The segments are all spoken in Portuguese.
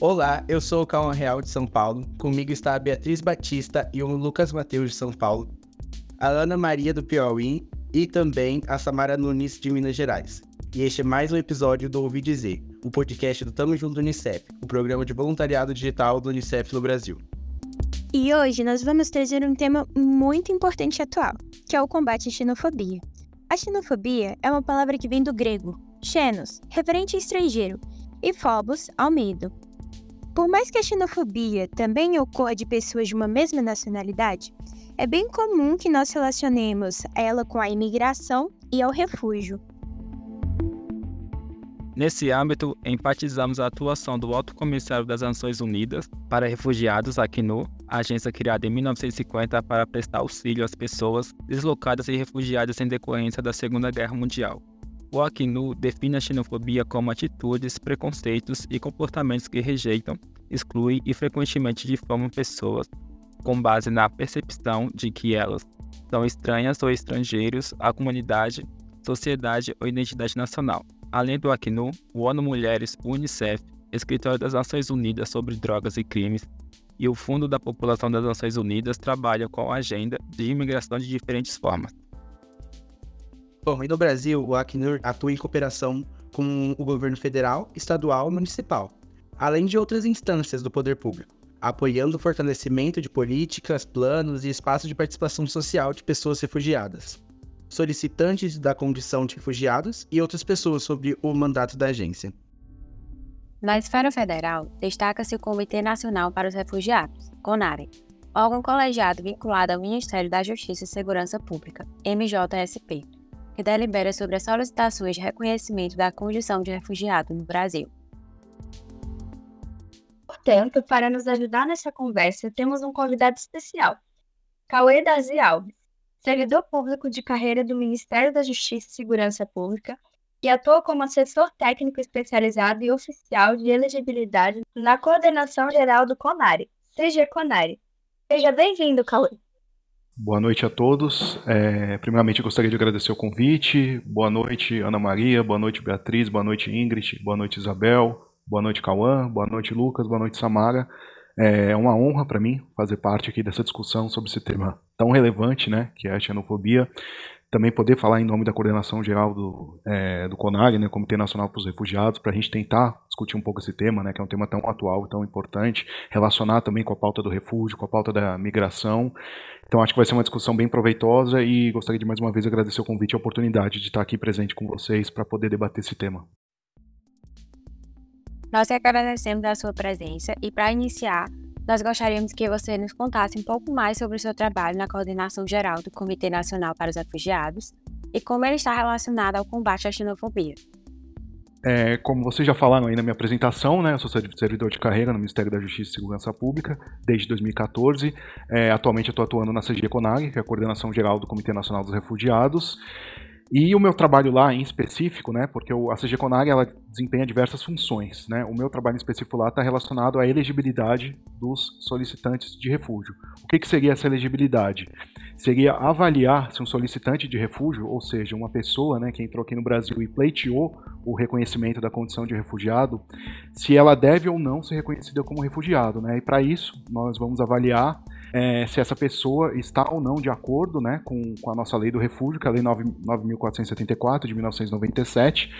Olá, eu sou o Cauã Real de São Paulo. Comigo está a Beatriz Batista e o Lucas Mateus de São Paulo, a Ana Maria do Piauí e também a Samara Nunes de Minas Gerais. E este é mais um episódio do Ouvi Dizer, o podcast do Tamo Junto Unicef, o programa de voluntariado digital do Unicef no Brasil. E hoje nós vamos trazer um tema muito importante atual, que é o combate à xenofobia. A xenofobia é uma palavra que vem do grego, xenos, referente a estrangeiro, e phobos, ao medo. Por mais que a xenofobia também ocorra de pessoas de uma mesma nacionalidade, é bem comum que nós relacionemos ela com a imigração e ao refúgio. Nesse âmbito, enfatizamos a atuação do Alto Comissário das Nações Unidas para Refugiados, Acnur, agência criada em 1950 para prestar auxílio às pessoas deslocadas e refugiadas em decorrência da Segunda Guerra Mundial. O Acnu define a xenofobia como atitudes, preconceitos e comportamentos que rejeitam, excluem e frequentemente difamam pessoas com base na percepção de que elas são estranhas ou estrangeiros à comunidade, sociedade ou identidade nacional. Além do Acnu, o ONU Mulheres, o Unicef, Escritório das Nações Unidas sobre Drogas e Crimes e o Fundo da População das Nações Unidas trabalham com a agenda de imigração de diferentes formas. Bom, e no Brasil, o Acnur atua em cooperação com o governo federal, estadual e municipal, além de outras instâncias do poder público, apoiando o fortalecimento de políticas, planos e espaços de participação social de pessoas refugiadas, solicitantes da condição de refugiados e outras pessoas sobre o mandato da agência. Na esfera federal, destaca-se o Comitê Nacional para os Refugiados, CONARE, órgão colegiado vinculado ao Ministério da Justiça e Segurança Pública, MJSP, que delibera sobre as solicitações de reconhecimento da condição de refugiado no Brasil. Portanto, para nos ajudar nessa conversa, temos um convidado especial, Cauê Dazi Alves, servidor público de carreira do Ministério da Justiça e Segurança Pública, que atua como assessor técnico especializado e oficial de elegibilidade na Coordenação Geral do CONARE, CG CONARE. Seja bem-vindo, Cauê. Boa noite a todos. É, primeiramente, gostaria de agradecer o convite. Boa noite, Ana Maria. Boa noite, Beatriz. Boa noite, Ingrid. Boa noite, Isabel. Boa noite, Cauã. Boa noite, Lucas. Boa noite, Samara. É uma honra para mim fazer parte aqui dessa discussão sobre esse tema tão relevante, né, que é a xenofobia também poder falar em nome da coordenação geral do, é, do CONAG, né, Comitê Nacional para os Refugiados, para a gente tentar discutir um pouco esse tema, né, que é um tema tão atual, tão importante, relacionar também com a pauta do refúgio, com a pauta da migração. Então acho que vai ser uma discussão bem proveitosa e gostaria de mais uma vez agradecer o convite e a oportunidade de estar aqui presente com vocês para poder debater esse tema. Nós agradecemos a sua presença e para iniciar, nós gostaríamos que você nos contasse um pouco mais sobre o seu trabalho na coordenação geral do Comitê Nacional para os Refugiados e como ele está relacionado ao combate à xenofobia. É, como vocês já falaram aí na minha apresentação, né, eu sou servidor de carreira no Ministério da Justiça e Segurança Pública desde 2014. É, atualmente estou atuando na CG CONAG, que é a Coordenação Geral do Comitê Nacional dos Refugiados. E o meu trabalho lá em específico, né, porque a CG Conag ela desempenha diversas funções, né, o meu trabalho em específico lá está relacionado à elegibilidade dos solicitantes de refúgio. O que, que seria essa elegibilidade? Seria avaliar se um solicitante de refúgio, ou seja, uma pessoa né, que entrou aqui no Brasil e pleiteou o reconhecimento da condição de refugiado, se ela deve ou não ser reconhecida como refugiado. Né? E para isso, nós vamos avaliar é, se essa pessoa está ou não de acordo né, com, com a nossa lei do refúgio, que é a Lei 9.474 de 1997.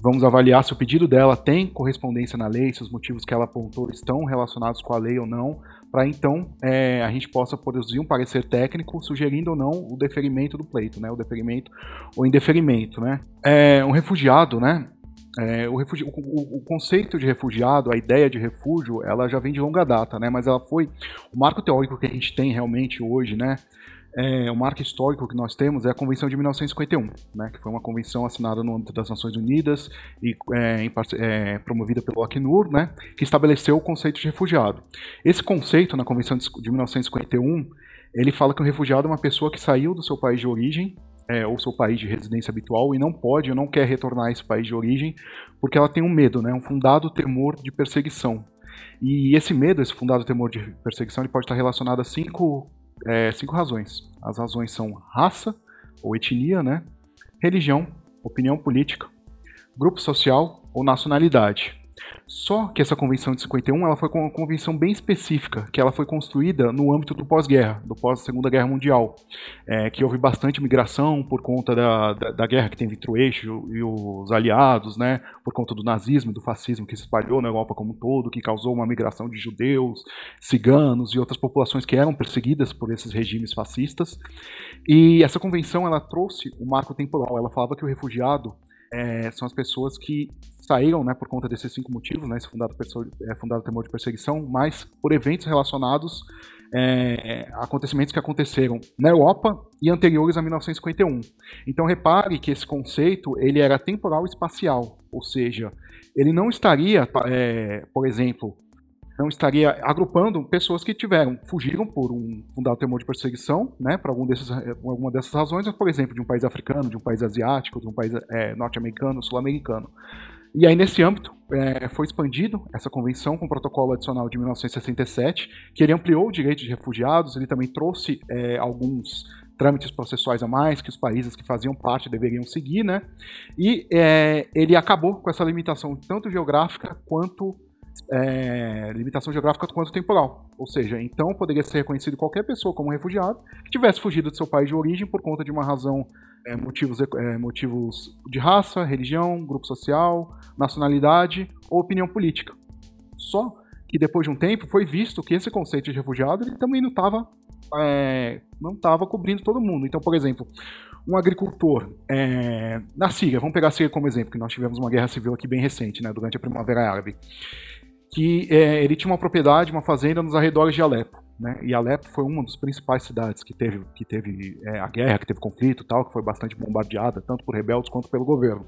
Vamos avaliar se o pedido dela tem correspondência na lei, se os motivos que ela apontou estão relacionados com a lei ou não, para então é, a gente possa produzir um parecer técnico sugerindo ou não o deferimento do pleito, né, o deferimento ou indeferimento. Né. É, um refugiado, né, é, o, o, o, conceito de refugiado, a ideia de refúgio, ela já vem de longa data, né? Mas ela foi o marco teórico que a gente tem realmente hoje, né? É, o marco histórico que nós temos é a Convenção de 1951, né, que foi uma convenção assinada no âmbito das Nações Unidas e é, em, é, promovida pelo Acnur, né, que estabeleceu o conceito de refugiado. Esse conceito, na Convenção de 1951, ele fala que um refugiado é uma pessoa que saiu do seu país de origem é, ou seu país de residência habitual e não pode ou não quer retornar a esse país de origem porque ela tem um medo, né, um fundado temor de perseguição. E esse medo, esse fundado temor de perseguição, ele pode estar relacionado a cinco, é, cinco razões. As razões são raça ou etnia, né, religião, opinião política, grupo social ou nacionalidade. Só que essa convenção de 51 ela foi uma convenção bem específica, que ela foi construída no âmbito do pós-guerra, do pós-segunda guerra mundial, é, que houve bastante migração por conta da, da, da, guerra que teve entre o eixo e os aliados, né, por conta do nazismo do fascismo que se espalhou na Europa como um todo, que causou uma migração de judeus, ciganos e outras populações que eram perseguidas por esses regimes fascistas. E essa convenção ela trouxe o um marco temporal. Ela falava que o refugiado é, são as pessoas que saíram né, por conta desses cinco motivos, né, esse fundado, é, fundado temor de perseguição, mas por eventos relacionados é, acontecimentos que aconteceram na Europa e anteriores a 1951. Então repare que esse conceito ele era temporal e espacial, ou seja, ele não estaria, é, por exemplo, não estaria agrupando pessoas que tiveram, fugiram por um fundado temor de perseguição, né, por algum desses, alguma dessas razões, por exemplo, de um país africano, de um país asiático, de um país é, norte-americano, sul-americano. E aí, nesse âmbito, é, foi expandido essa convenção com o protocolo adicional de 1967, que ele ampliou o direito de refugiados, ele também trouxe é, alguns trâmites processuais a mais que os países que faziam parte deveriam seguir, né? E é, ele acabou com essa limitação tanto geográfica quanto é, limitação geográfica quanto temporal. Ou seja, então poderia ser reconhecido qualquer pessoa como refugiado que tivesse fugido do seu país de origem por conta de uma razão, é, motivos, é, motivos de raça, religião, grupo social, nacionalidade ou opinião política. Só que depois de um tempo foi visto que esse conceito de refugiado ele também não estava é, não estava cobrindo todo mundo. Então, por exemplo, um agricultor é, na Síria, vamos pegar a Síria como exemplo, que nós tivemos uma guerra civil aqui bem recente, né, durante a Primavera Árabe que é, ele tinha uma propriedade, uma fazenda nos arredores de Alepo. Né? E Alepo foi uma das principais cidades que teve, que teve é, a guerra, que teve conflito tal, que foi bastante bombardeada, tanto por rebeldes quanto pelo governo.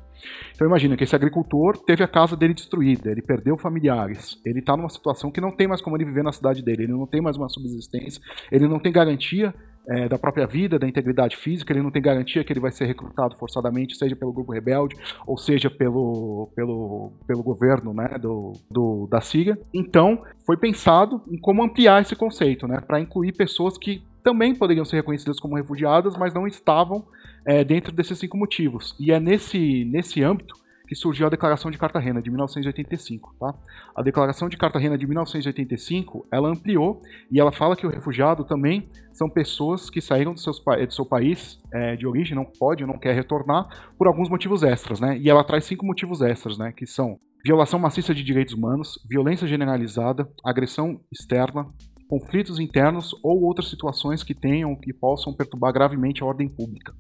Então imagina que esse agricultor teve a casa dele destruída, ele perdeu familiares, ele está numa situação que não tem mais como ele viver na cidade dele, ele não tem mais uma subsistência, ele não tem garantia é, da própria vida, da integridade física, ele não tem garantia que ele vai ser recrutado forçadamente, seja pelo grupo rebelde, ou seja pelo, pelo, pelo governo né, do, do, da Síria. Então, foi pensado em como ampliar esse conceito, né, para incluir pessoas que também poderiam ser reconhecidas como refugiadas, mas não estavam é, dentro desses cinco motivos. E é nesse, nesse âmbito que surgiu a Declaração de Cartagena de 1985. Tá? A Declaração de Cartagena de 1985 ela ampliou e ela fala que o refugiado também são pessoas que saíram do, seus, do seu país é, de origem, não pode, não quer retornar por alguns motivos extras, né? E ela traz cinco motivos extras, né? Que são violação maciça de direitos humanos, violência generalizada, agressão externa, conflitos internos ou outras situações que tenham que possam perturbar gravemente a ordem pública.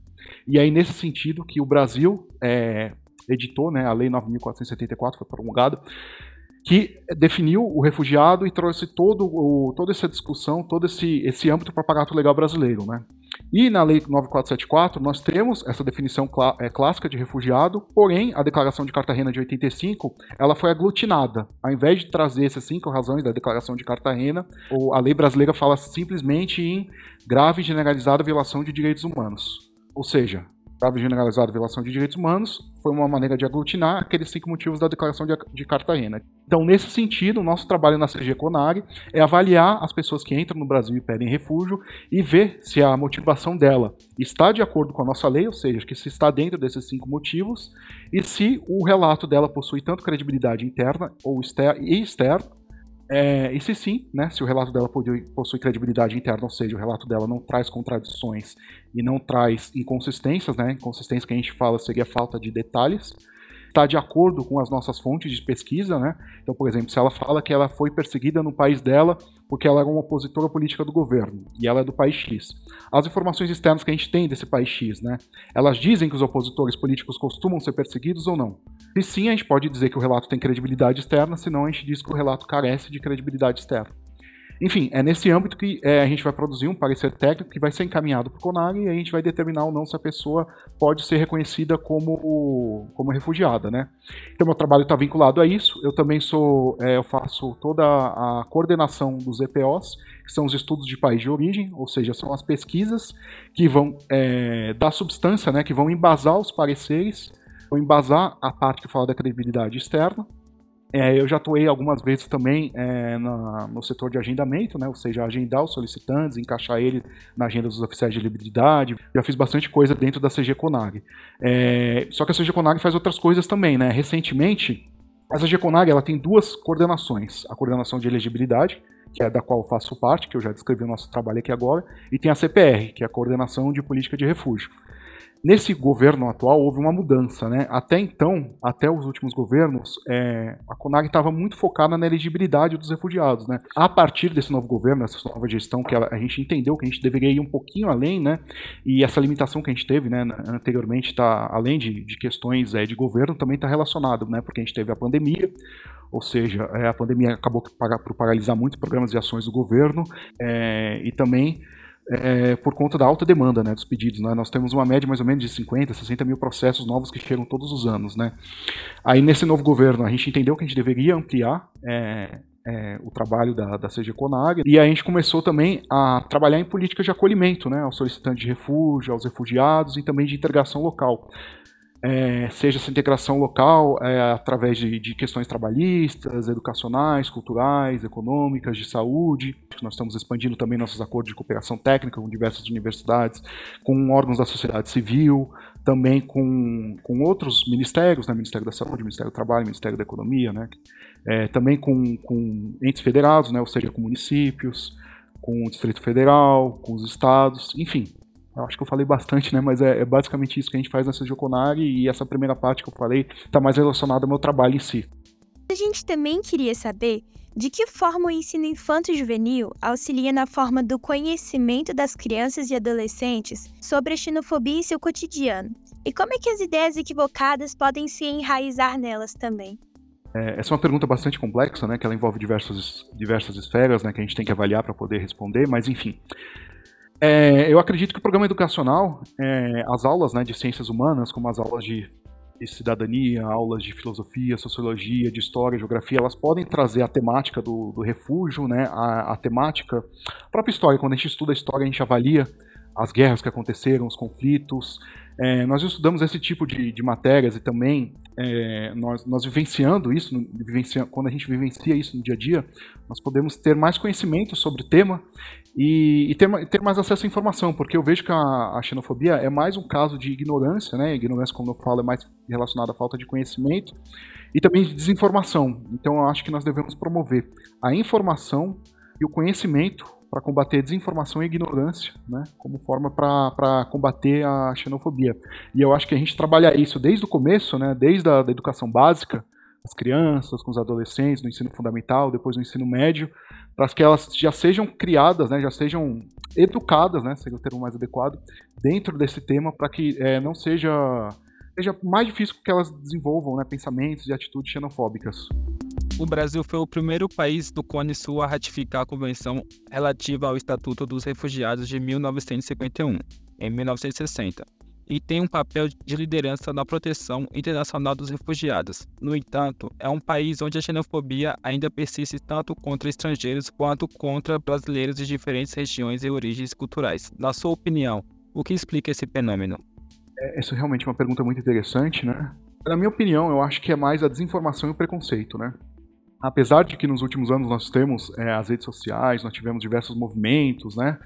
E aí nesse sentido que o Brasil é, editou, né, a Lei 9.474 foi promulgada, que definiu o refugiado e trouxe todo o, toda essa discussão, todo esse, esse âmbito para o aparato legal brasileiro. Né? E na Lei 9474 nós temos essa definição clá, é, clássica de refugiado, porém a Declaração de Cartagena de 85 ela foi aglutinada. Ao invés de trazer essas cinco razões da Declaração de Cartagena, a lei brasileira fala simplesmente em grave e generalizada violação de direitos humanos. Ou seja, grave generalizada violação de direitos humanos, foi uma maneira de aglutinar aqueles cinco motivos da Declaração de, de Cartagena. Então, nesse sentido, o nosso trabalho na CG Conag é avaliar as pessoas que entram no Brasil e pedem refúgio e ver se a motivação dela está de acordo com a nossa lei, ou seja, que se está dentro desses cinco motivos, e se o relato dela possui tanto credibilidade interna ou exter e externa, é, e se sim, né, se o relato dela possui credibilidade interna, ou seja, o relato dela não traz contradições e não traz inconsistências, né, inconsistência que a gente fala seria falta de detalhes, está de acordo com as nossas fontes de pesquisa, né? Então, por exemplo, se ela fala que ela foi perseguida no país dela porque ela era uma opositora política do governo e ela é do país X. As informações externas que a gente tem desse país X, né? Elas dizem que os opositores políticos costumam ser perseguidos ou não? E sim, a gente pode dizer que o relato tem credibilidade externa, senão a gente diz que o relato carece de credibilidade externa. Enfim, é nesse âmbito que é, a gente vai produzir um parecer técnico que vai ser encaminhado para o CONAG e a gente vai determinar ou não se a pessoa pode ser reconhecida como, como refugiada, né? Então, meu trabalho está vinculado a isso. Eu também sou, é, eu faço toda a coordenação dos EPOs, que são os estudos de país de origem, ou seja, são as pesquisas que vão é, dar substância, né, que vão embasar os pareceres, vão embasar a parte que fala da credibilidade externa, é, eu já atuei algumas vezes também é, na, no setor de agendamento, né, ou seja, agendar os solicitantes, encaixar ele na agenda dos oficiais de liberdade. Já fiz bastante coisa dentro da CG Conag. É, só que a CG Conag faz outras coisas também. Né? Recentemente, Essa GECONAG ela tem duas coordenações. A coordenação de elegibilidade, que é da qual eu faço parte, que eu já descrevi o nosso trabalho aqui agora, e tem a CPR, que é a coordenação de política de refúgio. Nesse governo atual houve uma mudança, né? Até então, até os últimos governos, é, a CONAG estava muito focada na elegibilidade dos refugiados, né? A partir desse novo governo, essa nova gestão, que a, gente entendeu que a gente deveria ir um pouquinho além, né? E essa limitação que a gente teve, né, anteriormente, está além de, de questões é, de governo, também está relacionado, né? Porque a gente teve a pandemia, ou seja, é, a pandemia acabou por paralisar muitos programas de ações do governo é, e também é, por conta da alta demanda né, dos pedidos. Né? Nós temos uma média mais ou menos de 50, 60 mil processos novos que chegam todos os anos. Né? Aí, nesse novo governo, a gente entendeu que a gente deveria ampliar é, é, o trabalho da, da CG Conag, e a gente começou também a trabalhar em políticas de acolhimento né, aos solicitantes de refúgio, aos refugiados e também de integração local é, seja essa integração local é, através de, de, questões trabalhistas, educacionais, culturais, econômicas, de saúde. Nós estamos expandindo também nossos acordos de cooperação técnica com diversas universidades, com órgãos da sociedade civil, também com, com outros ministérios, né, Ministério da Saúde, Ministério do Trabalho, Ministério da Economia, né, é, também com, com entes federados, né, ou seja, com municípios, com o Distrito Federal, com os estados, enfim, eu acho que eu falei bastante, né? Mas é, é basicamente isso que a gente faz nessa Joconari e essa primeira parte que eu falei está mais relacionada ao meu trabalho em si. A gente também queria saber de que forma o ensino infanto-juvenil auxilia na forma do conhecimento das crianças e adolescentes sobre a xenofobia em seu cotidiano, e como é que as ideias equivocadas podem se enraizar nelas também. É, essa é uma pergunta bastante complexa, né, que ela envolve diversas, diversas esferas, né, que a gente tem que avaliar para poder responder, mas enfim. É, eu acredito que o programa educacional, é, as aulas né, de ciências humanas, como as aulas de, de, cidadania, aulas de filosofia, sociologia, de história, geografia, elas podem trazer a temática do, do refúgio, né, a, a, temática, a própria história. Quando a gente estuda a história, a gente avalia as guerras que aconteceram, os conflitos. É, nós estudamos esse tipo de, de matérias e também é, nós, nós vivenciando isso, vivencia, quando a gente vivencia isso no dia a dia, nós podemos ter mais conhecimento sobre o tema e, e ter, ter, mais acesso à informação, porque eu vejo que a, a, xenofobia é mais um caso de ignorância, né? Ignorância, como eu falo, é mais relacionada à falta de conhecimento e também de desinformação. Então eu acho que nós devemos promover a informação e o conhecimento para combater desinformação e ignorância, né, como forma para combater a xenofobia. E eu acho que a gente trabalha isso desde o começo, né, desde a da educação básica, as crianças, com os adolescentes, no ensino fundamental, depois no ensino médio, para que elas já sejam criadas, né, já sejam educadas, né, seria o termo mais adequado, dentro desse tema, para que é, não seja, seja mais difícil que elas desenvolvam né, pensamentos e atitudes xenofóbicas o Brasil foi o primeiro país do Cone Sul a ratificar a Convenção relativa ao Estatuto dos Refugiados de 1951, em 1960, e tem um papel de liderança na proteção internacional dos refugiados. No entanto, é um país onde a xenofobia ainda persiste tanto contra estrangeiros quanto contra brasileiros de diferentes regiões e origens culturais. Na sua opinião, o que explica esse fenômeno? É, essa é realmente uma pergunta muito interessante, né? Na minha opinião, eu acho que é mais a desinformação e o preconceito, né? Apesar de que nos últimos anos nós temos é, as redes sociais, nós tivemos diversos movimentos, né,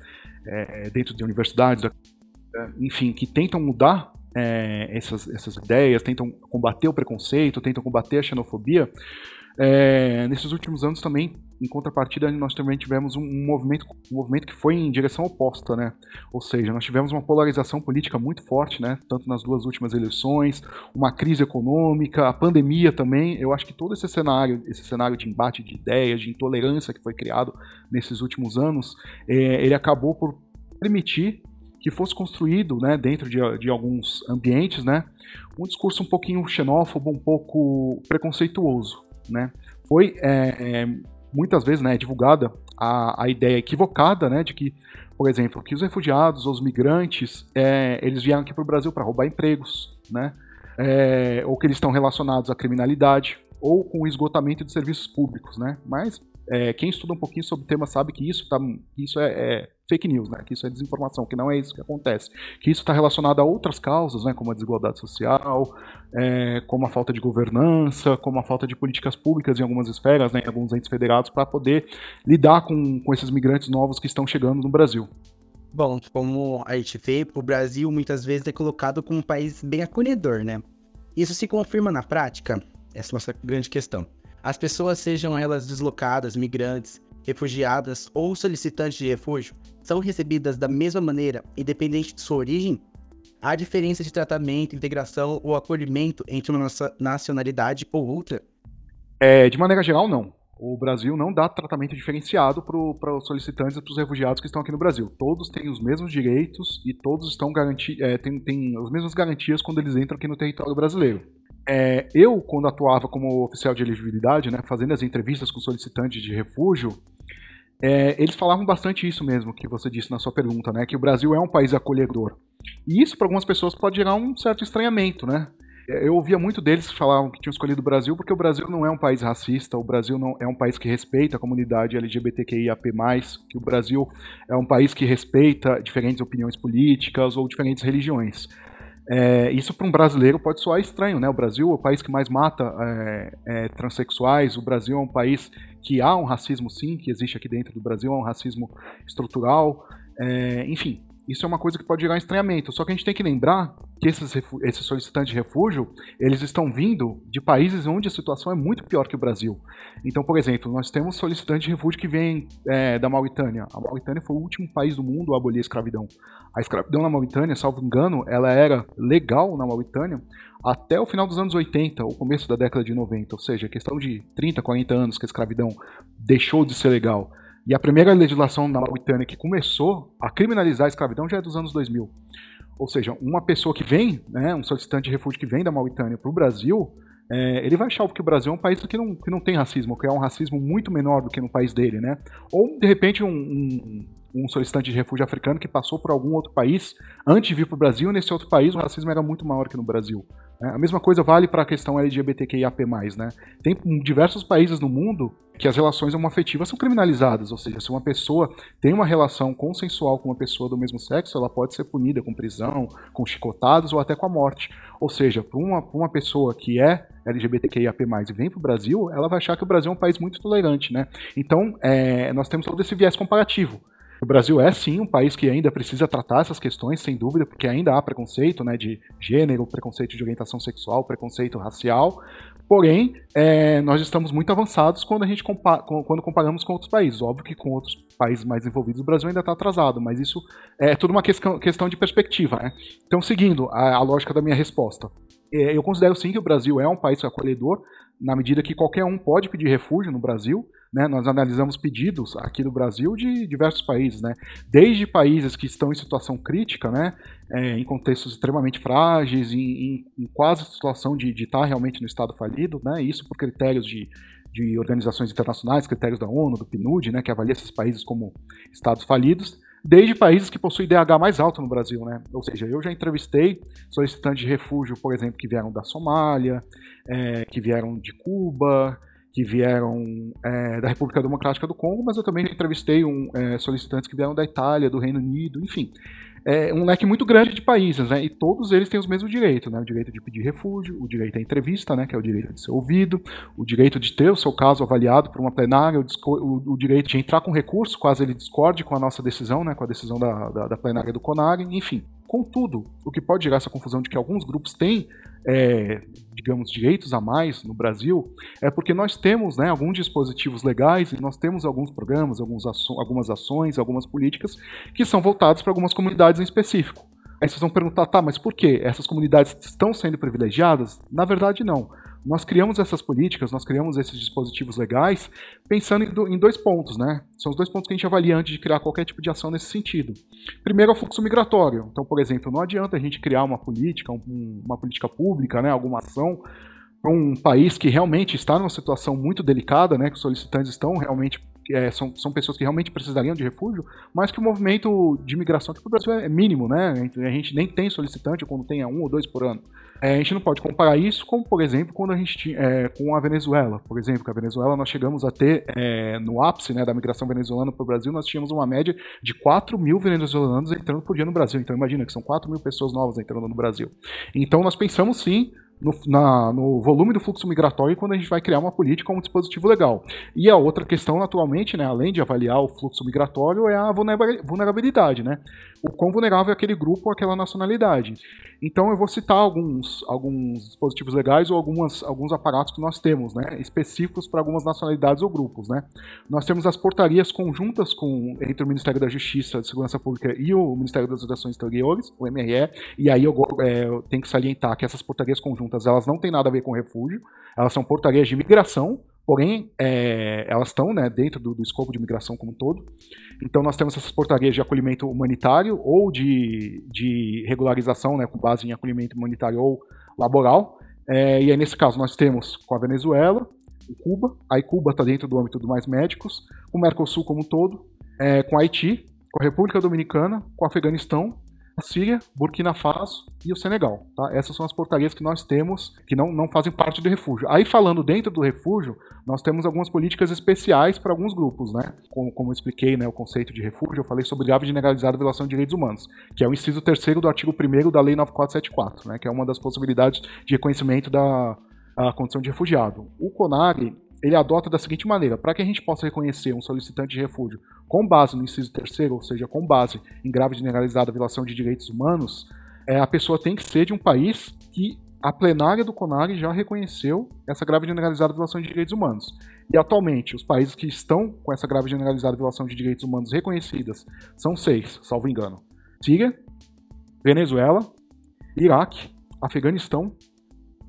é, dentro de universidades, é, enfim, que tentam mudar é, essas, essas ideias, tentam combater o preconceito, tentam combater a xenofobia, é, nesses últimos anos também, em contrapartida, nós também tivemos um, um, movimento, um movimento que foi em direção oposta, né? Ou seja, nós tivemos uma polarização política muito forte, né? Tanto nas duas últimas eleições, uma crise econômica, a pandemia também. Eu acho que todo esse cenário, esse cenário de embate de ideias, de intolerância que foi criado nesses últimos anos, é, ele acabou por permitir que fosse construído, né, dentro de, de alguns ambientes, né, um discurso um pouquinho xenófobo, um pouco preconceituoso né? Foi é, é, muitas vezes né, divulgada a, a ideia equivocada né, de que, por exemplo, que os refugiados, os migrantes, é, eles vieram aqui para o Brasil para roubar empregos, né? É, ou que eles estão relacionados à criminalidade ou com o esgotamento de serviços públicos, né? Mas é, quem estuda um pouquinho sobre o tema sabe que isso, tá, isso é, é, fake news, né? que isso é desinformação, que não é isso que acontece. Que isso está relacionado a outras causas, né? como a desigualdade social, é, como a falta de governança, como a falta de políticas públicas em algumas esferas, né? em alguns entes federados, para poder lidar com, com esses migrantes novos que estão chegando no Brasil. Bom, como a gente vê, o Brasil muitas vezes é colocado como um país bem acolhedor, né? Isso se confirma na prática essa é a nossa grande questão. As pessoas, sejam elas deslocadas, migrantes, refugiadas ou solicitantes de refúgio, são recebidas da mesma maneira, independente de sua origem? Há diferença de tratamento, integração ou acolhimento entre uma nacionalidade ou outra? É, de maneira geral, não. O Brasil não dá tratamento diferenciado para os solicitantes e para os refugiados que estão aqui no Brasil. Todos têm os mesmos direitos e todos estão garanti é, têm, têm as mesmas garantias quando eles entram aqui no território brasileiro. É, eu, quando atuava como oficial de elegibilidade, né, fazendo as entrevistas com solicitantes de refúgio, é, eles falavam bastante isso mesmo que você disse na sua pergunta, né, que o Brasil é um país acolhedor. E isso para algumas pessoas pode gerar um certo estranhamento, né? Eu ouvia muito deles que falavam que tinham escolhido o Brasil porque o Brasil não é um país racista, o Brasil não é um país que respeita a comunidade LGBTQIAP+, que o Brasil é um país que respeita diferentes opiniões políticas ou diferentes religiões. É, isso para um brasileiro pode soar estranho, né? O Brasil é o país que mais mata é, é, transexuais, o Brasil é um país que há um racismo sim, que existe aqui dentro do Brasil, há um racismo estrutural, é, enfim, isso é uma coisa que pode gerar estranhamento. Só que a gente tem que lembrar que esses, esses solicitantes de refúgio, eles estão vindo de países onde a situação é muito pior que o Brasil. Então, por exemplo, nós temos solicitantes de refúgio que vêm é, da Mauritânia. A Mauritânia foi o último país do mundo a abolir a escravidão. A escravidão na Mauritânia, salvo engano, ela era legal na Mauritânia até o final dos anos 80, o começo da década de 90. Ou seja, questão de 30, 40 anos que a escravidão deixou de ser legal. E a primeira legislação na Mauritânia que começou a criminalizar a escravidão já é dos anos 2000. Ou seja, uma pessoa que vem, né, um solicitante de refúgio que vem da Mauritânia para o Brasil, é, ele vai achar que o Brasil é um país que não, que não tem racismo, que é um racismo muito menor do que no país dele, né? Ou, de repente, um, um, um solicitante de refúgio africano que passou por algum outro país antes de vir para o Brasil, e nesse outro país o racismo era muito maior que no Brasil. Né? A mesma coisa vale para a questão LGBTQIAP+. Né? Tem diversos países no mundo que as relações homoafetivas são criminalizadas, ou seja, se uma pessoa tem uma relação consensual com uma pessoa do mesmo sexo, ela pode ser punida com prisão, com chicotadas ou até com a morte. Ou seja, para uma, uma pessoa que é LGBTQIAP+, e vem para o Brasil, ela vai achar que o Brasil é um país muito tolerante, né? Então, é, nós temos todo esse viés comparativo. O Brasil é sim um país que ainda precisa tratar essas questões, sem dúvida, porque ainda há preconceito né, de gênero, preconceito de orientação sexual, preconceito racial. Porém, é, nós estamos muito avançados quando a gente compa quando comparamos com outros países. Óbvio que com outros países mais envolvidos o Brasil ainda está atrasado, mas isso é tudo uma questão, de perspectiva. Né? Então, seguindo a, a lógica da minha resposta, é, eu considero sim que o Brasil é um país acolhedor, na medida que qualquer um pode pedir refúgio no Brasil. Né? Nós analisamos pedidos aqui no Brasil de diversos países, né? desde países que estão em situação crítica, né? É, em contextos extremamente frágeis, em, em, em quase situação de estar tá realmente no estado falido, né? isso por critérios de, de organizações internacionais, critérios da ONU, do PNUD, né? que avalia esses países como estados falidos, desde países que possuem DH mais alto no Brasil, né? Ou seja, eu já entrevistei solicitantes de refúgio, por exemplo, que vieram da Somália, é, que vieram de Cuba, que vieram é, da República Democrática do Congo, mas eu também entrevistei um, é, solicitantes que vieram da Itália, do Reino Unido, enfim. É um leque muito grande de países, né? E todos eles têm os mesmos direitos, né? O direito de pedir refúgio, o direito à entrevista, né? Que é o direito de ser ouvido, o direito de ter o seu caso avaliado por uma plenária, o, o, o direito de entrar com recurso, caso ele discorde com a nossa decisão, né? Com a decisão da, da, da plenária do CONAG, enfim. Contudo, o que pode gerar essa confusão de que alguns grupos têm, é, digamos, direitos a mais no Brasil, é porque nós temos né, alguns dispositivos legais e nós temos alguns programas, alguns aço algumas ações, algumas políticas que são voltados para algumas comunidades em específico. Aí vocês vão perguntar, tá, mas por que essas comunidades estão sendo privilegiadas? Na verdade, não. Nós criamos essas políticas, nós criamos esses dispositivos legais pensando em dois pontos, né? São os dois pontos que a gente avalia antes de criar qualquer tipo de ação nesse sentido. Primeiro é o fluxo migratório. Então, por exemplo, não adianta a gente criar uma política, uma política pública, né, alguma ação para um país que realmente está numa situação muito delicada, né, que os solicitantes estão realmente é, são, são pessoas que realmente precisariam de refúgio, mas que o movimento de imigração aqui para o Brasil é mínimo, né? A gente nem tem solicitante quando tem um ou dois por ano. É, a gente não pode comparar isso com, por exemplo, quando a gente é, com a Venezuela. Por exemplo, que a Venezuela nós chegamos a ter é, no ápice né, da migração venezuelana para o Brasil, nós tínhamos uma média de 4 mil venezuelanos entrando por dia no Brasil. Então imagina que são 4 mil pessoas novas entrando no Brasil. Então nós pensamos sim no, na, no, volume do fluxo migratório quando a gente vai criar uma política ou um dispositivo legal. E a outra questão, atualmente, né, além de avaliar o fluxo migratório, é a vulnerabilidade. Né? O quão vulnerável é aquele grupo aquela nacionalidade. Então eu vou citar alguns, alguns dispositivos legais ou algumas, alguns aparatos que nós temos, né, específicos para algumas nacionalidades ou grupos. Né. Nós temos as portarias conjuntas com, entre o Ministério da Justiça, de Segurança Pública e o Ministério das Relações Exteriores, o MRE, e aí eu, é, eu tenho que salientar que essas portarias conjuntas elas não têm nada a ver com refúgio, elas são portarias de migração, porém é, elas estão né, dentro do, do, escopo de migração como um todo. Então nós temos essas portarias de acolhimento humanitário ou de, de regularização, né, com base em acolhimento humanitário ou laboral. É, e aí nesse caso nós temos com a Venezuela, Cuba, aí Cuba está dentro do âmbito do mais médicos, o Mercosul como um todo, é, com Haiti, com a República Dominicana, com o Afeganistão Síria, Burkina Faso e o Senegal. Tá? Essas são as portarias que nós temos que não, não fazem parte do refúgio. Aí, falando dentro do refúgio, nós temos algumas políticas especiais para alguns grupos. Né? Como, como eu expliquei né, o conceito de refúgio, eu falei sobre grave generalizada violação de direitos humanos, que é o inciso terceiro do artigo 1 da Lei 9474, né, que é uma das possibilidades de reconhecimento da condição de refugiado. O CONARE ele adota da seguinte maneira: para que a gente possa reconhecer um solicitante de refúgio com base no inciso terceiro, ou seja, com base em grave generalizada violação de direitos humanos, é, a pessoa tem que ser de um país que a plenária do CONARE já reconheceu essa grave generalizada violação de direitos humanos. E atualmente, os países que estão com essa grave generalizada violação de direitos humanos reconhecidas são seis, salvo engano: Síria, Venezuela, Iraque, Afeganistão,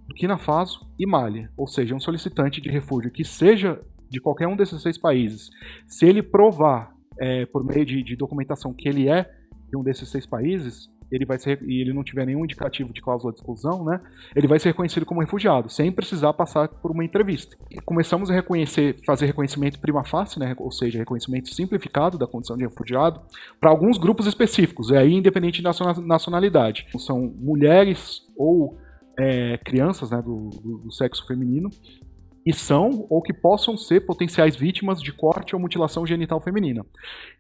Burkina Faso e Mali, ou seja, um solicitante de refúgio que seja de qualquer um desses seis países, se ele provar é, por meio de, de, documentação que ele é de um desses seis países, ele vai ser e ele não tiver nenhum indicativo de cláusula de exclusão, né? Ele vai ser reconhecido como refugiado, sem precisar passar por uma entrevista. E começamos a reconhecer, fazer reconhecimento prima facie, né? Ou seja, reconhecimento simplificado da condição de refugiado para alguns grupos específicos, e aí independente de nacionalidade. São mulheres ou é, crianças né, do, do, do sexo feminino que são ou que possam ser potenciais vítimas de corte ou mutilação genital feminina.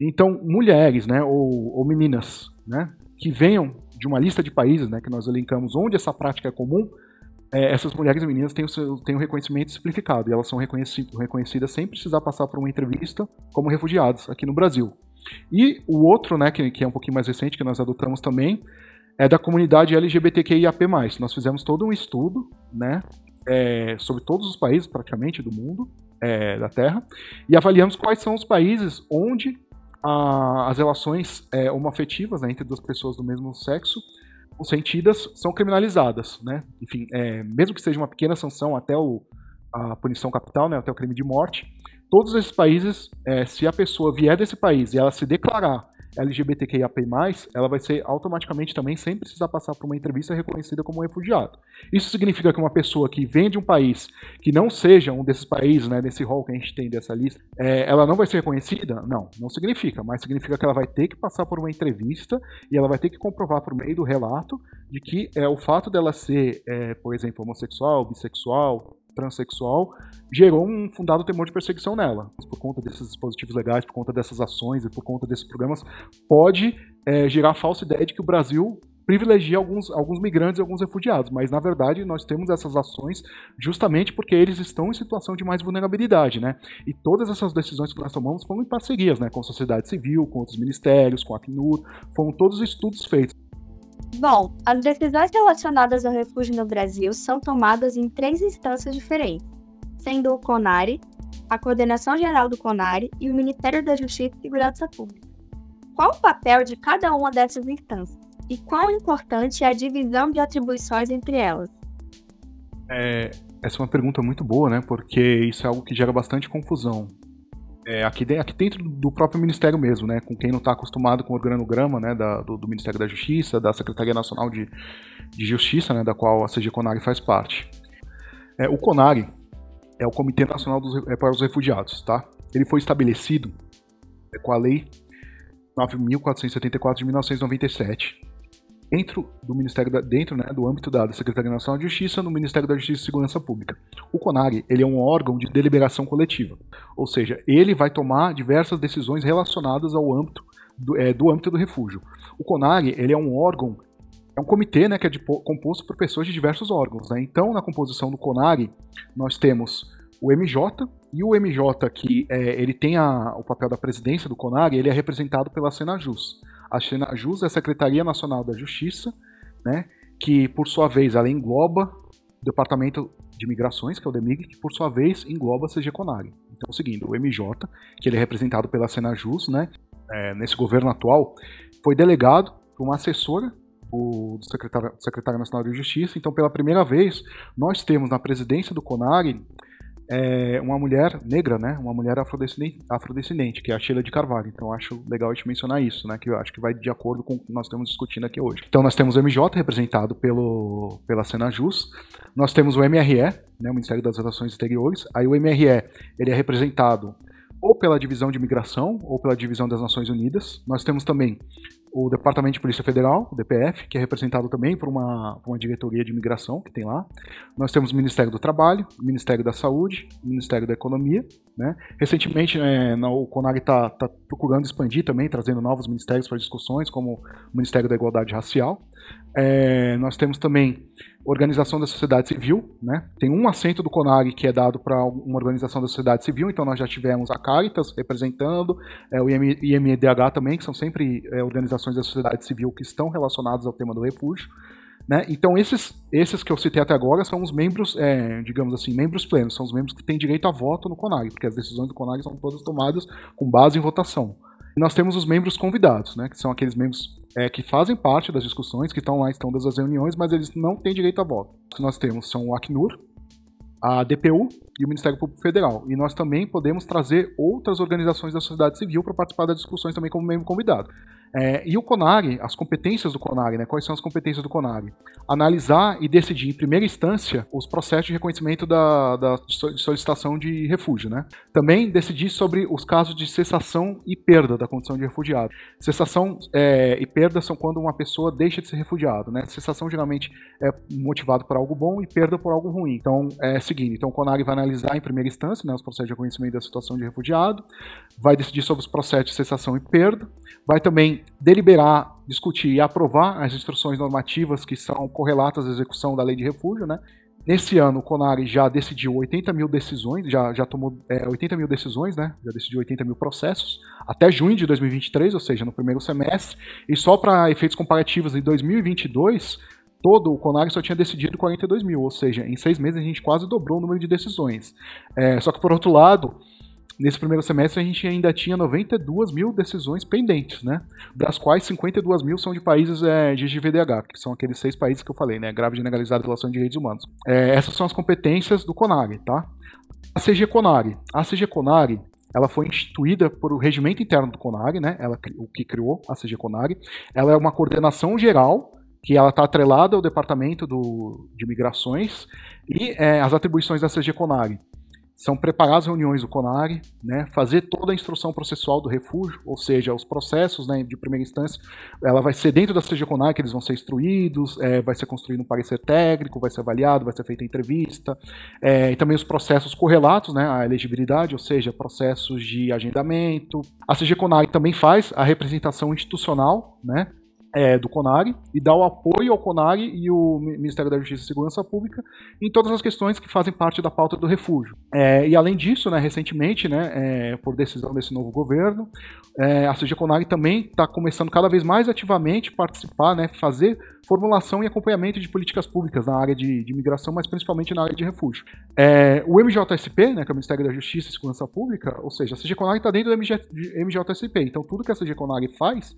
Então, mulheres, né, ou, ou meninas, né, que venham de uma lista de países, né, que nós elencamos onde essa prática é comum, é, essas mulheres e meninas têm o, seu, têm o reconhecimento simplificado e elas são reconheci, reconhecidas sem precisar passar por uma entrevista como refugiados aqui no Brasil. E o outro, né, que, que é um pouquinho mais recente, que nós adotamos também, é da comunidade LGBTQIAP+. Nós fizemos todo um estudo, né, é, sobre todos os países praticamente do mundo, é, da Terra, e avaliamos quais são os países onde a, as relações é, homoafetivas né, entre duas pessoas do mesmo sexo consentidas são criminalizadas, né? Enfim, é, mesmo que seja uma pequena sanção até o, a punição capital, né, até o crime de morte, todos esses países, é, se a pessoa vier desse país e ela se declarar LGBTQIAP+, ela vai ser automaticamente também, sem precisar passar por uma entrevista, reconhecida como refugiado. Isso significa que uma pessoa que vem de um país que não seja um desses países, né, nesse rol que a gente tem dessa lista, é, ela não vai ser reconhecida? Não, não significa, mas significa que ela vai ter que passar por uma entrevista e ela vai ter que comprovar por meio do relato de que é, o fato dela ser, é, por exemplo, homossexual, bissexual, transexual gerou um fundado temor de perseguição nela. Por conta desses dispositivos legais, por conta dessas ações e por conta desses programas, pode é, gerar a falsa ideia de que o Brasil privilegia alguns, alguns migrantes e alguns refugiados, mas na verdade nós temos essas ações justamente porque eles estão em situação de mais vulnerabilidade, né? E todas essas decisões que nós tomamos foram em parcerias, né, com a sociedade civil, com outros ministérios, com a Acnur, foram todos estudos feitos. Bom, as decisões relacionadas ao refúgio no Brasil são tomadas em três instâncias diferentes, sendo o CONARE, a Coordenação Geral do CONARE e o Ministério da Justiça e Segurança Pública. Qual o papel de cada uma dessas instâncias? E quão importante é a divisão de atribuições entre elas? É, essa é uma pergunta muito boa, né? Porque isso é algo que gera bastante confusão é, aqui, de, aqui, dentro do próprio Ministério mesmo, né, com quem não está acostumado com o organograma né, da, do, do, Ministério da Justiça, da Secretaria Nacional de, de Justiça, né, da qual a CG Conari faz parte. É, o Conari é o Comitê Nacional dos, é, para os Refugiados. Tá? Ele foi estabelecido é, com a Lei 9.474 de 1997 dentro do Ministério da, dentro né, do âmbito da Secretaria Nacional de Justiça no Ministério da Justiça e Segurança Pública. O CONAG ele é um órgão de deliberação coletiva, ou seja, ele vai tomar diversas decisões relacionadas ao âmbito do, é, do âmbito do refúgio. O CONAG ele é um órgão é um comitê né, que é de, composto por pessoas de diversos órgãos. Né? Então, na composição do CONAG, nós temos o MJ, e o MJ, que é, ele tem a, o papel da presidência do CONAG, ele é representado pela Senajus. A Senajus é a Secretaria Nacional da Justiça, né, que por sua vez ela engloba o Departamento de Migrações, que é o DEMIG, que por sua vez engloba a CG Conag. Então, seguindo, o MJ, que ele é representado pela Senajus, né, é, nesse governo atual, foi delegado por uma assessora o secretário, secretário nacional de justiça. Então, pela primeira vez, nós temos na presidência do CONAG é, uma mulher negra, né? Uma mulher afrodescendente, afrodescendente, que é a Sheila de Carvalho. Então acho legal te mencionar isso, né? Que eu acho que vai de acordo com o que nós estamos discutindo aqui hoje. Então nós temos o MJ representado pelo, pela Senajus, nós temos o MRE, né? O Ministério das Relações Exteriores. Aí o MRE ele é representado ou pela Divisão de Migração ou pela Divisão das Nações Unidas. Nós temos também o Departamento de Polícia Federal, o DPF, que é representado também por uma, uma diretoria de imigração que tem lá. Nós temos o Ministério do Trabalho, o Ministério da Saúde, o Ministério da Economia. Né? Recentemente, é, o CONAG está tá procurando expandir também, trazendo novos ministérios para discussões, como o Ministério da Igualdade Racial. É, nós temos também organização da sociedade civil, né? Tem um assento do CONAG que é dado para uma organização da sociedade civil, então nós já tivemos a Caritas representando, é, o IMEDH também, que são sempre é, organizações da sociedade civil que estão relacionadas ao tema do refúgio. Né? Então esses, esses que eu citei até agora são os membros, é, digamos assim, membros plenos, são os membros que têm direito a voto no CONAG, porque as decisões do CONAG são todas tomadas com base em votação. E nós temos os membros convidados, né, que são aqueles membros é, que fazem parte das discussões, que estão lá, estão das reuniões, mas eles não têm direito a voto. Que nós temos são o Acnur, a DPU e o Ministério Público Federal. E nós também podemos trazer outras organizações da sociedade civil para participar das discussões também como membro convidado. É, e o CONAG, as competências do CONAG, né, quais são as competências do CONAG? Analisar e decidir, em primeira instância, os processos de reconhecimento da, da solicitação de refúgio. Né? Também decidir sobre os casos de cessação e perda da condição de refugiado. Cessação é, e perda são quando uma pessoa deixa de ser refugiado. Né? Cessação geralmente é motivado por algo bom e perda por algo ruim. Então, é seguinte, então o CONAG vai analisar em primeira instância né, os processos de reconhecimento da situação de refugiado, vai decidir sobre os processos de cessação e perda, vai também deliberar, discutir e aprovar as instruções normativas que são correlatas à execução da lei de refúgio, né? Nesse ano, o CONARE já decidiu 80 mil decisões, já, já tomou é, 80 mil decisões, né? Já decidiu 80 mil processos, até junho de 2023, ou seja, no primeiro semestre. E só para efeitos comparativos, em 2022, todo o CONARE só tinha decidido 42 mil, ou seja, em seis meses a gente quase dobrou o número de decisões. É, só que, por outro lado, nesse primeiro semestre a gente ainda tinha 92 mil decisões pendentes, né? Das quais 52 mil são de países é, de GVDH, que são aqueles seis países que eu falei, né? Grave generalizado em relação a direitos humanos. É, essas são as competências do CONARE, tá? A CG CONARE. A CG CONARE ela foi instituída por o regimento interno do CONARE, né? Ela, o que criou a CG CONARE. Ela é uma coordenação geral que ela está atrelada ao departamento do, de migrações e é, as atribuições da CG CONARE são preparar as reuniões do CONARE, né, fazer toda a instrução processual do refúgio, ou seja, os processos né, de primeira instância, ela vai ser dentro da CG CONARE que eles vão ser instruídos, é, vai ser construído um parecer técnico, vai ser avaliado, vai ser feita entrevista, é, e também os processos correlatos né, à elegibilidade, ou seja, processos de agendamento. A CG CONARE também faz a representação institucional, né, é, do CONARE e dá o apoio ao CONARE e o Ministério da Justiça e Segurança Pública em todas as questões que fazem parte da pauta do refúgio. É, e além disso, né, recentemente, né, é, por decisão desse novo governo, é, a CG CONARE também está começando cada vez mais ativamente participar, né, fazer formulação e acompanhamento de políticas públicas na área de, de migração, mas principalmente na área de refúgio. É, o MJSP, né, que é o Ministério da Justiça e Segurança Pública, ou seja, a CG CONARE está dentro do MJ, MJSP, então tudo que a CG CONARE faz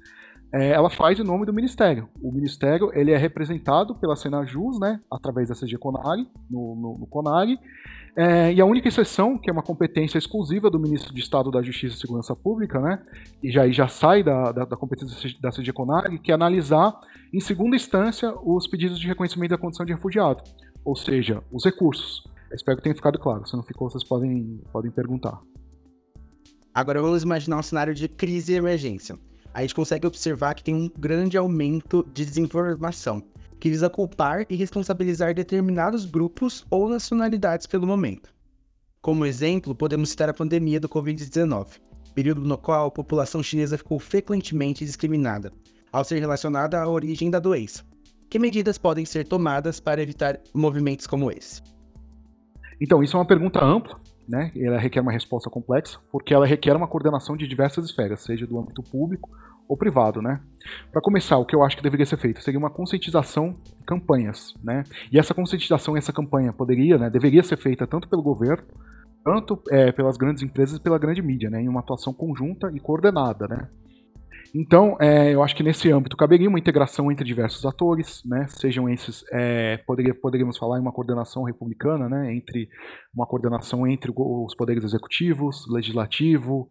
é, ela faz em nome do Ministério. O Ministério ele é representado pela Senajus, né, através da CG Conari, no, no, no Conari, é, e a única exceção, que é uma competência exclusiva do Ministro de Estado da Justiça e Segurança Pública, né, e já, já sai da, da, da competência da CG Conari, que é analisar, em segunda instância, os pedidos de reconhecimento da condição de refugiado, ou seja, os recursos. espero que tenha ficado claro, se não ficou, vocês podem, podem perguntar. Agora vamos imaginar um cenário de crise e emergência a gente consegue observar que tem um grande aumento de desinformação, que visa culpar e responsabilizar determinados grupos ou nacionalidades pelo momento. Como exemplo, podemos citar a pandemia do Covid-19, período no qual a população chinesa ficou frequentemente discriminada, ao ser relacionada à origem da doença. Que medidas podem ser tomadas para evitar movimentos como esse? Então, isso é uma pergunta ampla, né? Ela requer uma resposta complexa, porque ela requer uma coordenação de diversas esferas, seja do âmbito público ou privado, né? Para começar, o que eu acho que deveria ser feito seria uma conscientização de campanhas, né? E essa conscientização e essa campanha poderia, né, deveria ser feita tanto pelo governo, tanto é, pelas grandes empresas e pela grande mídia, né, em uma atuação conjunta e coordenada, né? Então, é, eu acho que nesse âmbito caberia uma integração entre diversos atores, né? Sejam esses, é, poderia, poderíamos falar em uma coordenação republicana, né? Entre uma coordenação entre os poderes executivos, legislativo,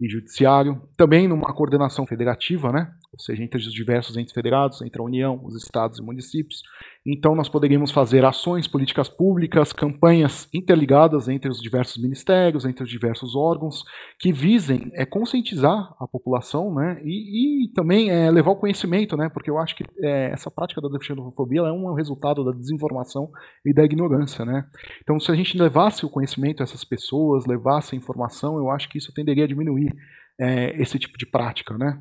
e judiciário, também numa coordenação federativa, né? ou seja, entre os diversos entes federados, entre a União, os estados e municípios, então, nós poderíamos fazer ações, políticas públicas, campanhas interligadas entre os diversos ministérios, entre os diversos órgãos, que visem é, conscientizar a população né, e, e também é, levar o conhecimento, né, porque eu acho que é, essa prática da xenofobia é um resultado da desinformação e da ignorância. Né? Então, se a gente levasse o conhecimento a essas pessoas, levasse a informação, eu acho que isso tenderia a diminuir é, esse tipo de prática. Né?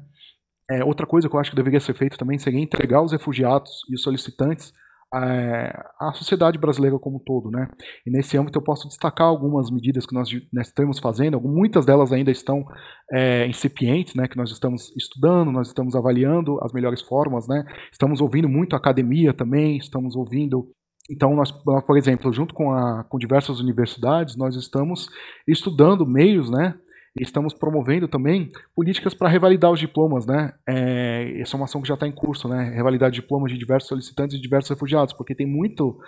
É, outra coisa que eu acho que deveria ser feito também seria entregar os refugiados e os solicitantes é, a sociedade brasileira como um todo, né? E nesse âmbito eu posso destacar algumas medidas que nós, nós estamos fazendo, muitas delas ainda estão é, incipientes, né? Que nós estamos estudando, nós estamos avaliando as melhores formas, né? Estamos ouvindo muito a academia também, estamos ouvindo então, nós, por exemplo, junto com, a, com diversas universidades, nós estamos estudando meios, né, estamos promovendo também políticas para revalidar os diplomas, né? É, essa é uma ação que já está em curso, né? Revalidar diplomas de diversos solicitantes e diversos refugiados, porque tem muito,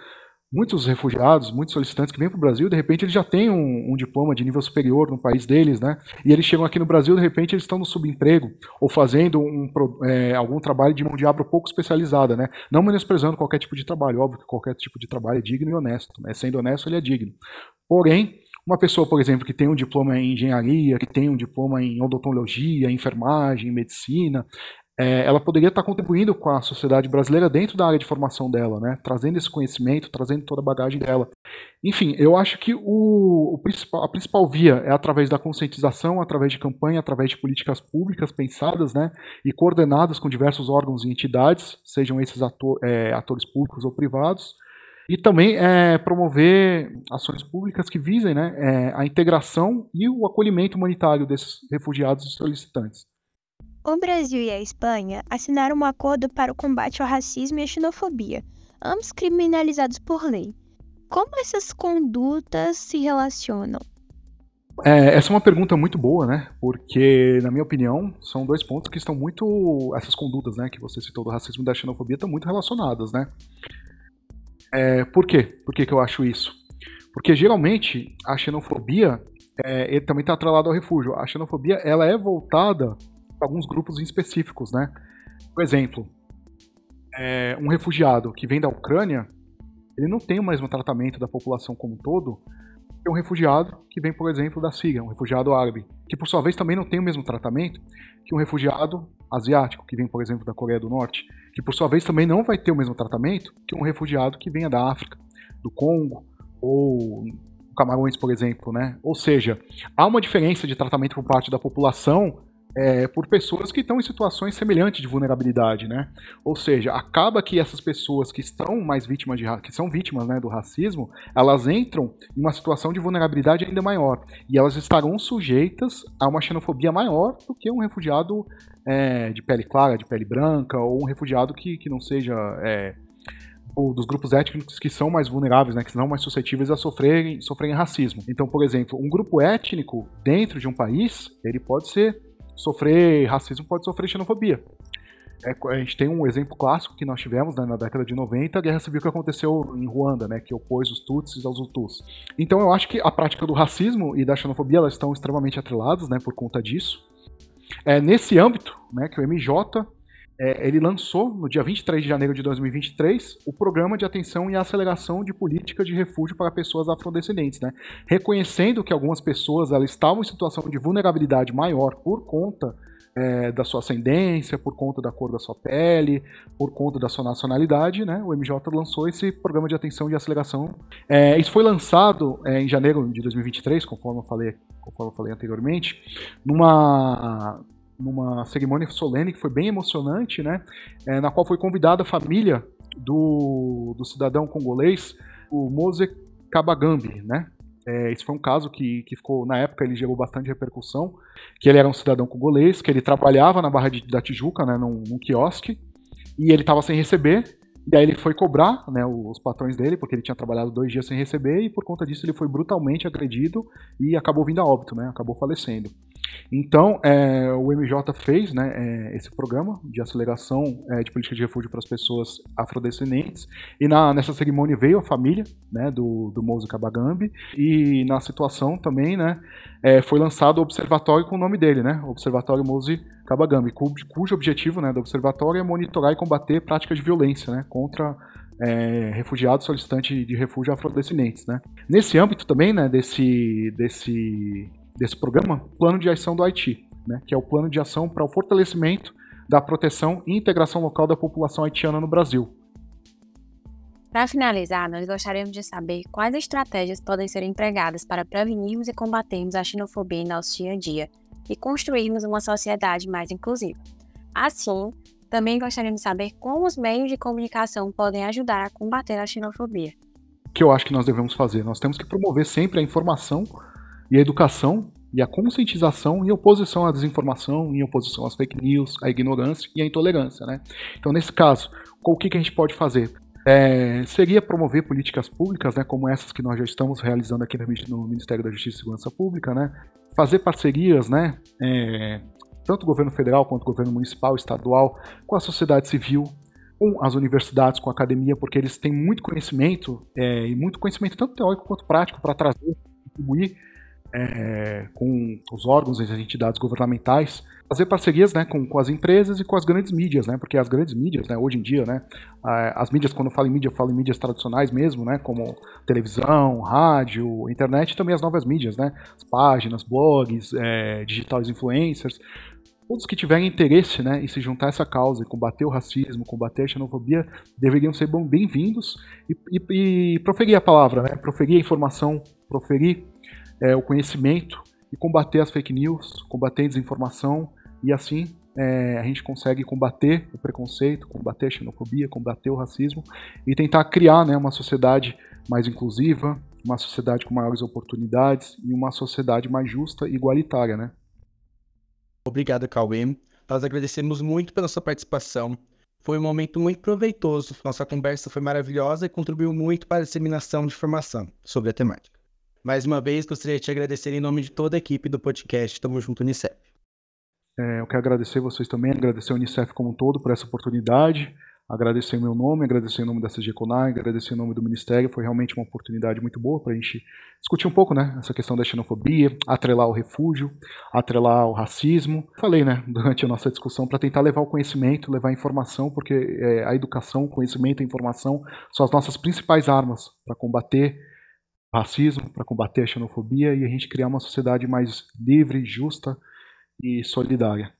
muitos refugiados, muitos solicitantes que vêm para o Brasil, de repente eles já têm um, um, diploma de nível superior no país deles, né? E eles chegam aqui no Brasil, de repente eles estão no subemprego ou fazendo um, é, algum trabalho de mão de obra pouco especializada, né? Não menosprezando qualquer tipo de trabalho, óbvio que qualquer tipo de trabalho é digno e honesto, né? Sendo honesto, ele é digno. Porém, uma pessoa, por exemplo, que tem um diploma em engenharia, que tem um diploma em odontologia, enfermagem, medicina, é, ela poderia estar contribuindo com a sociedade brasileira dentro da área de formação dela, né? trazendo esse conhecimento, trazendo toda a bagagem dela. Enfim, eu acho que o, o principal, a principal via é através da conscientização, através de campanha, através de políticas públicas pensadas né? e coordenadas com diversos órgãos e entidades, sejam esses ator, é, atores públicos ou privados, e também é, promover ações públicas que visem né, é, a integração e o acolhimento humanitário desses refugiados e solicitantes. O Brasil e a Espanha assinaram um acordo para o combate ao racismo e à xenofobia, ambos criminalizados por lei. Como essas condutas se relacionam? É, essa é uma pergunta muito boa, né? Porque, na minha opinião, são dois pontos que estão muito. Essas condutas, né, que você citou do racismo e da xenofobia estão muito relacionadas, né? É, por quê? Por que, que eu acho isso? Porque geralmente a xenofobia é, ele também está atrelado ao refúgio. A xenofobia ela é voltada para alguns grupos específicos, né? Por exemplo, é, um refugiado que vem da Ucrânia, ele não tem o mesmo tratamento da população como um todo que um refugiado que vem, por exemplo, da Síria, um refugiado árabe, que por sua vez também não tem o mesmo tratamento que um refugiado asiático, que vem, por exemplo, da Coreia do Norte, que por sua vez também não vai ter o mesmo tratamento que um refugiado que venha da África, do Congo ou Camarões, por exemplo, né? Ou seja, há uma diferença de tratamento por parte da população é, por pessoas que estão em situações semelhantes de vulnerabilidade, né? Ou seja, acaba que essas pessoas que estão mais vítimas de que são vítimas né, do racismo, elas entram em uma situação de vulnerabilidade ainda maior e elas estarão sujeitas a uma xenofobia maior do que um refugiado é, de pele clara, de pele branca ou um refugiado que, que não seja é, dos grupos étnicos que são mais vulneráveis, né, que são mais suscetíveis a sofrerem, sofrerem racismo. Então, por exemplo, um grupo étnico dentro de um país, ele pode ser sofrer racismo, pode sofrer xenofobia. É, a gente tem um exemplo clássico que nós tivemos né, na década de 90, a guerra civil que aconteceu em Ruanda, né, que opôs os Tutsis aos Hutus. Então eu acho que a prática do racismo e da xenofobia elas estão extremamente atreladas né, por conta disso. É, nesse âmbito, né, que o MJ é, ele lançou, no dia 23 de janeiro de 2023, o Programa de Atenção e Aceleração de Políticas de Refúgio para Pessoas Afrodescendentes, né? reconhecendo que algumas pessoas elas estavam em situação de vulnerabilidade maior por conta é, da sua ascendência, por conta da cor da sua pele, por conta da sua nacionalidade, né? O MJ lançou esse programa de atenção e aceleração. É, isso foi lançado é, em janeiro de 2023, conforme eu falei, conforme eu falei anteriormente, numa numa cerimônia solene que foi bem emocionante, né? É, na qual foi convidada a família do, do cidadão congolês, o Mose Kabagambi, né? É, esse foi um caso que, que ficou, na época, ele gerou bastante repercussão, que ele era um cidadão congolês, que ele trabalhava na Barra de, da Tijuca, né, num, num quiosque, e ele estava sem receber, e aí ele foi cobrar né, os patrões dele, porque ele tinha trabalhado dois dias sem receber, e por conta disso ele foi brutalmente agredido e acabou vindo a óbito, né, acabou falecendo. Então, é, o MJ fez né, é, esse programa de aceleração é, de política de refúgio para as pessoas afrodescendentes, e na, nessa cerimônia veio a família né, do, do Kabagambi, e na situação também né, é, foi lançado o observatório com o nome dele, né, Observatório Mose Kabagambi, cujo, cujo objetivo né, do observatório é monitorar e combater práticas de violência né, contra é, refugiados solicitantes de refúgio afrodescendentes. Né. Nesse âmbito também, né, desse, desse desse programa, Plano de Ação do Haiti, né, que é o plano de ação para o fortalecimento da proteção e integração local da população haitiana no Brasil. Para finalizar, nós gostaríamos de saber quais estratégias podem ser empregadas para prevenirmos e combatermos a xenofobia em nosso dia a dia e construirmos uma sociedade mais inclusiva. Assim, também gostaríamos de saber como os meios de comunicação podem ajudar a combater a xenofobia. O que eu acho que nós devemos fazer? Nós temos que promover sempre a informação e a educação e a conscientização em oposição à desinformação, em oposição às fake news, à ignorância e à intolerância. Né? Então, nesse caso, o que, que a gente pode fazer? É, seria promover políticas públicas, né, como essas que nós já estamos realizando aqui no Ministério da Justiça e Segurança Pública, né, fazer parcerias, né, é, tanto o governo federal quanto o governo municipal, estadual, com a sociedade civil, com as universidades, com a academia, porque eles têm muito conhecimento, é, e muito conhecimento tanto teórico quanto prático para trazer, contribuir é, com os órgãos e as entidades governamentais, fazer parcerias né, com, com as empresas e com as grandes mídias, né, porque as grandes mídias, né, hoje em dia, né, as mídias, quando eu falo em mídia, eu falo em mídias tradicionais mesmo, né, como televisão, rádio, internet e também as novas mídias, né, as páginas, blogs, é, digitais influencers, todos que tiverem interesse né, em se juntar a essa causa, e combater o racismo, combater a xenofobia, deveriam ser bem-vindos e, e, e proferir a palavra, né, proferir a informação, proferir é, o conhecimento e combater as fake news, combater a desinformação e assim é, a gente consegue combater o preconceito, combater a xenofobia, combater o racismo e tentar criar né, uma sociedade mais inclusiva, uma sociedade com maiores oportunidades e uma sociedade mais justa e igualitária, né? Obrigado, Cauê. Nós agradecemos muito pela sua participação. Foi um momento muito proveitoso. Nossa conversa foi maravilhosa e contribuiu muito para a disseminação de informação sobre a temática. Mais uma vez, gostaria de te agradecer em nome de toda a equipe do podcast Tamo Junto Unicef. É, eu quero agradecer vocês também, agradecer a Unicef como um todo por essa oportunidade, agradecer o meu nome, agradecer o nome da CG Conag, agradecer o nome do Ministério, foi realmente uma oportunidade muito boa para a gente discutir um pouco, né, essa questão da xenofobia, atrelar o refúgio, atrelar o racismo. Falei, né, durante a nossa discussão, para tentar levar o conhecimento, levar a informação, porque é, a educação, o conhecimento e a informação são as nossas principais armas para combater racismo, para combater a xenofobia e a gente criar uma sociedade mais livre, justa e solidária.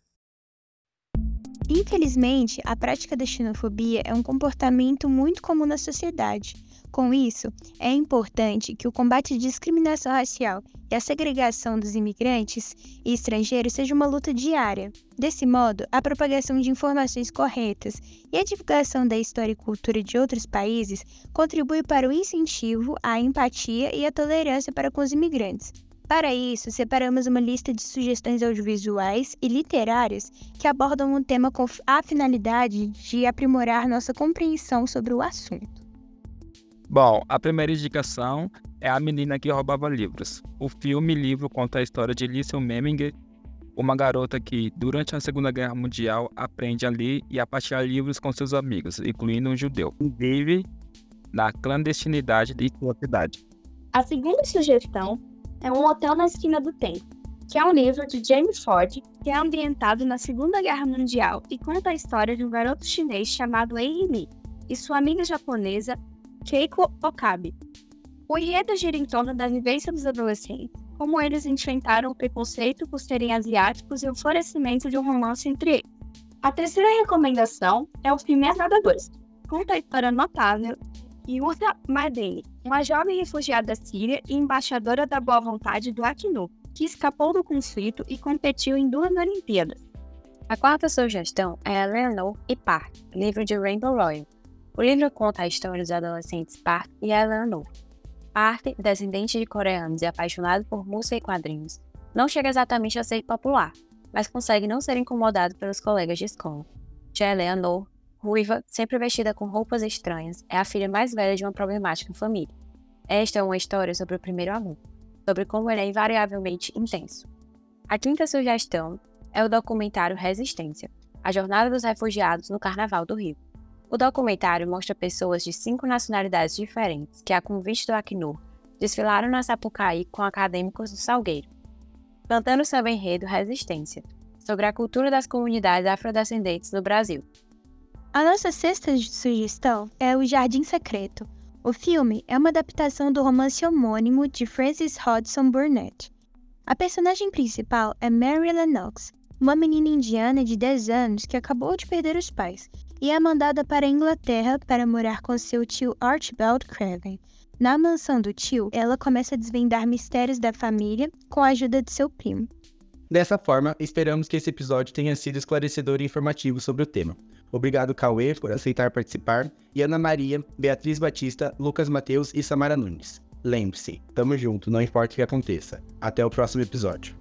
Infelizmente, a prática da xenofobia é um comportamento muito comum na sociedade. Com isso, é importante que o combate à discriminação racial e a segregação dos imigrantes e estrangeiros seja uma luta diária. Desse modo, a propagação de informações corretas e a divulgação da história e cultura de outros países contribui para o incentivo à empatia e à tolerância para com os imigrantes. Para isso, separamos uma lista de sugestões audiovisuais e literárias que abordam um tema com a finalidade de aprimorar nossa compreensão sobre o assunto. Bom, a primeira indicação é A Menina que Roubava Livros. O filme livro conta a história de Liesel Memminger, uma garota que, durante a Segunda Guerra Mundial, aprende a ler e a partilhar livros com seus amigos, incluindo um judeu, vive na clandestinidade de sua cidade. A segunda sugestão é Um Hotel na Esquina do Tempo, que é um livro de James Ford que é ambientado na Segunda Guerra Mundial e conta a história de um garoto chinês chamado Ei Lee e sua amiga japonesa Keiko Okabe. O enredo gira em torno da vivência dos adolescentes, como eles enfrentaram o preconceito por serem asiáticos e o florescimento de um romance entre eles. A terceira recomendação é o filme As Nadadoras. Conta a história notável e Ursa Mardeni, uma jovem refugiada da Síria e embaixadora da boa vontade do Acnu, que escapou do conflito e competiu em duas Olimpíadas. A quarta sugestão é Eleanor e Park, livro de Rainbow Royal, o livro conta a história dos adolescentes Park e Eleanor. Arte, descendente de coreanos e apaixonado por música e quadrinhos, não chega exatamente a ser popular, mas consegue não ser incomodado pelos colegas de escola. Já Eleanor, ruiva, sempre vestida com roupas estranhas, é a filha mais velha de uma problemática família. Esta é uma história sobre o primeiro amor, sobre como ele é invariavelmente intenso. A quinta sugestão é o documentário Resistência, a jornada dos refugiados no Carnaval do Rio. O documentário mostra pessoas de cinco nacionalidades diferentes que, a convite do Acnur, desfilaram na Sapucaí com acadêmicos do Salgueiro, cantando seu enredo Resistência, sobre a cultura das comunidades afrodescendentes no Brasil. A nossa sexta sugestão é O Jardim Secreto. O filme é uma adaptação do romance homônimo de Francis Hodgson Burnett. A personagem principal é Mary Lennox, uma menina indiana de 10 anos que acabou de perder os pais e é mandada para a Inglaterra para morar com seu tio Archibald Craven. Na mansão do tio, ela começa a desvendar mistérios da família com a ajuda de seu primo. Dessa forma, esperamos que esse episódio tenha sido esclarecedor e informativo sobre o tema. Obrigado, Cauê, por aceitar participar, e Ana Maria, Beatriz Batista, Lucas Mateus e Samara Nunes. Lembre-se, tamo junto, não importa o que aconteça. Até o próximo episódio.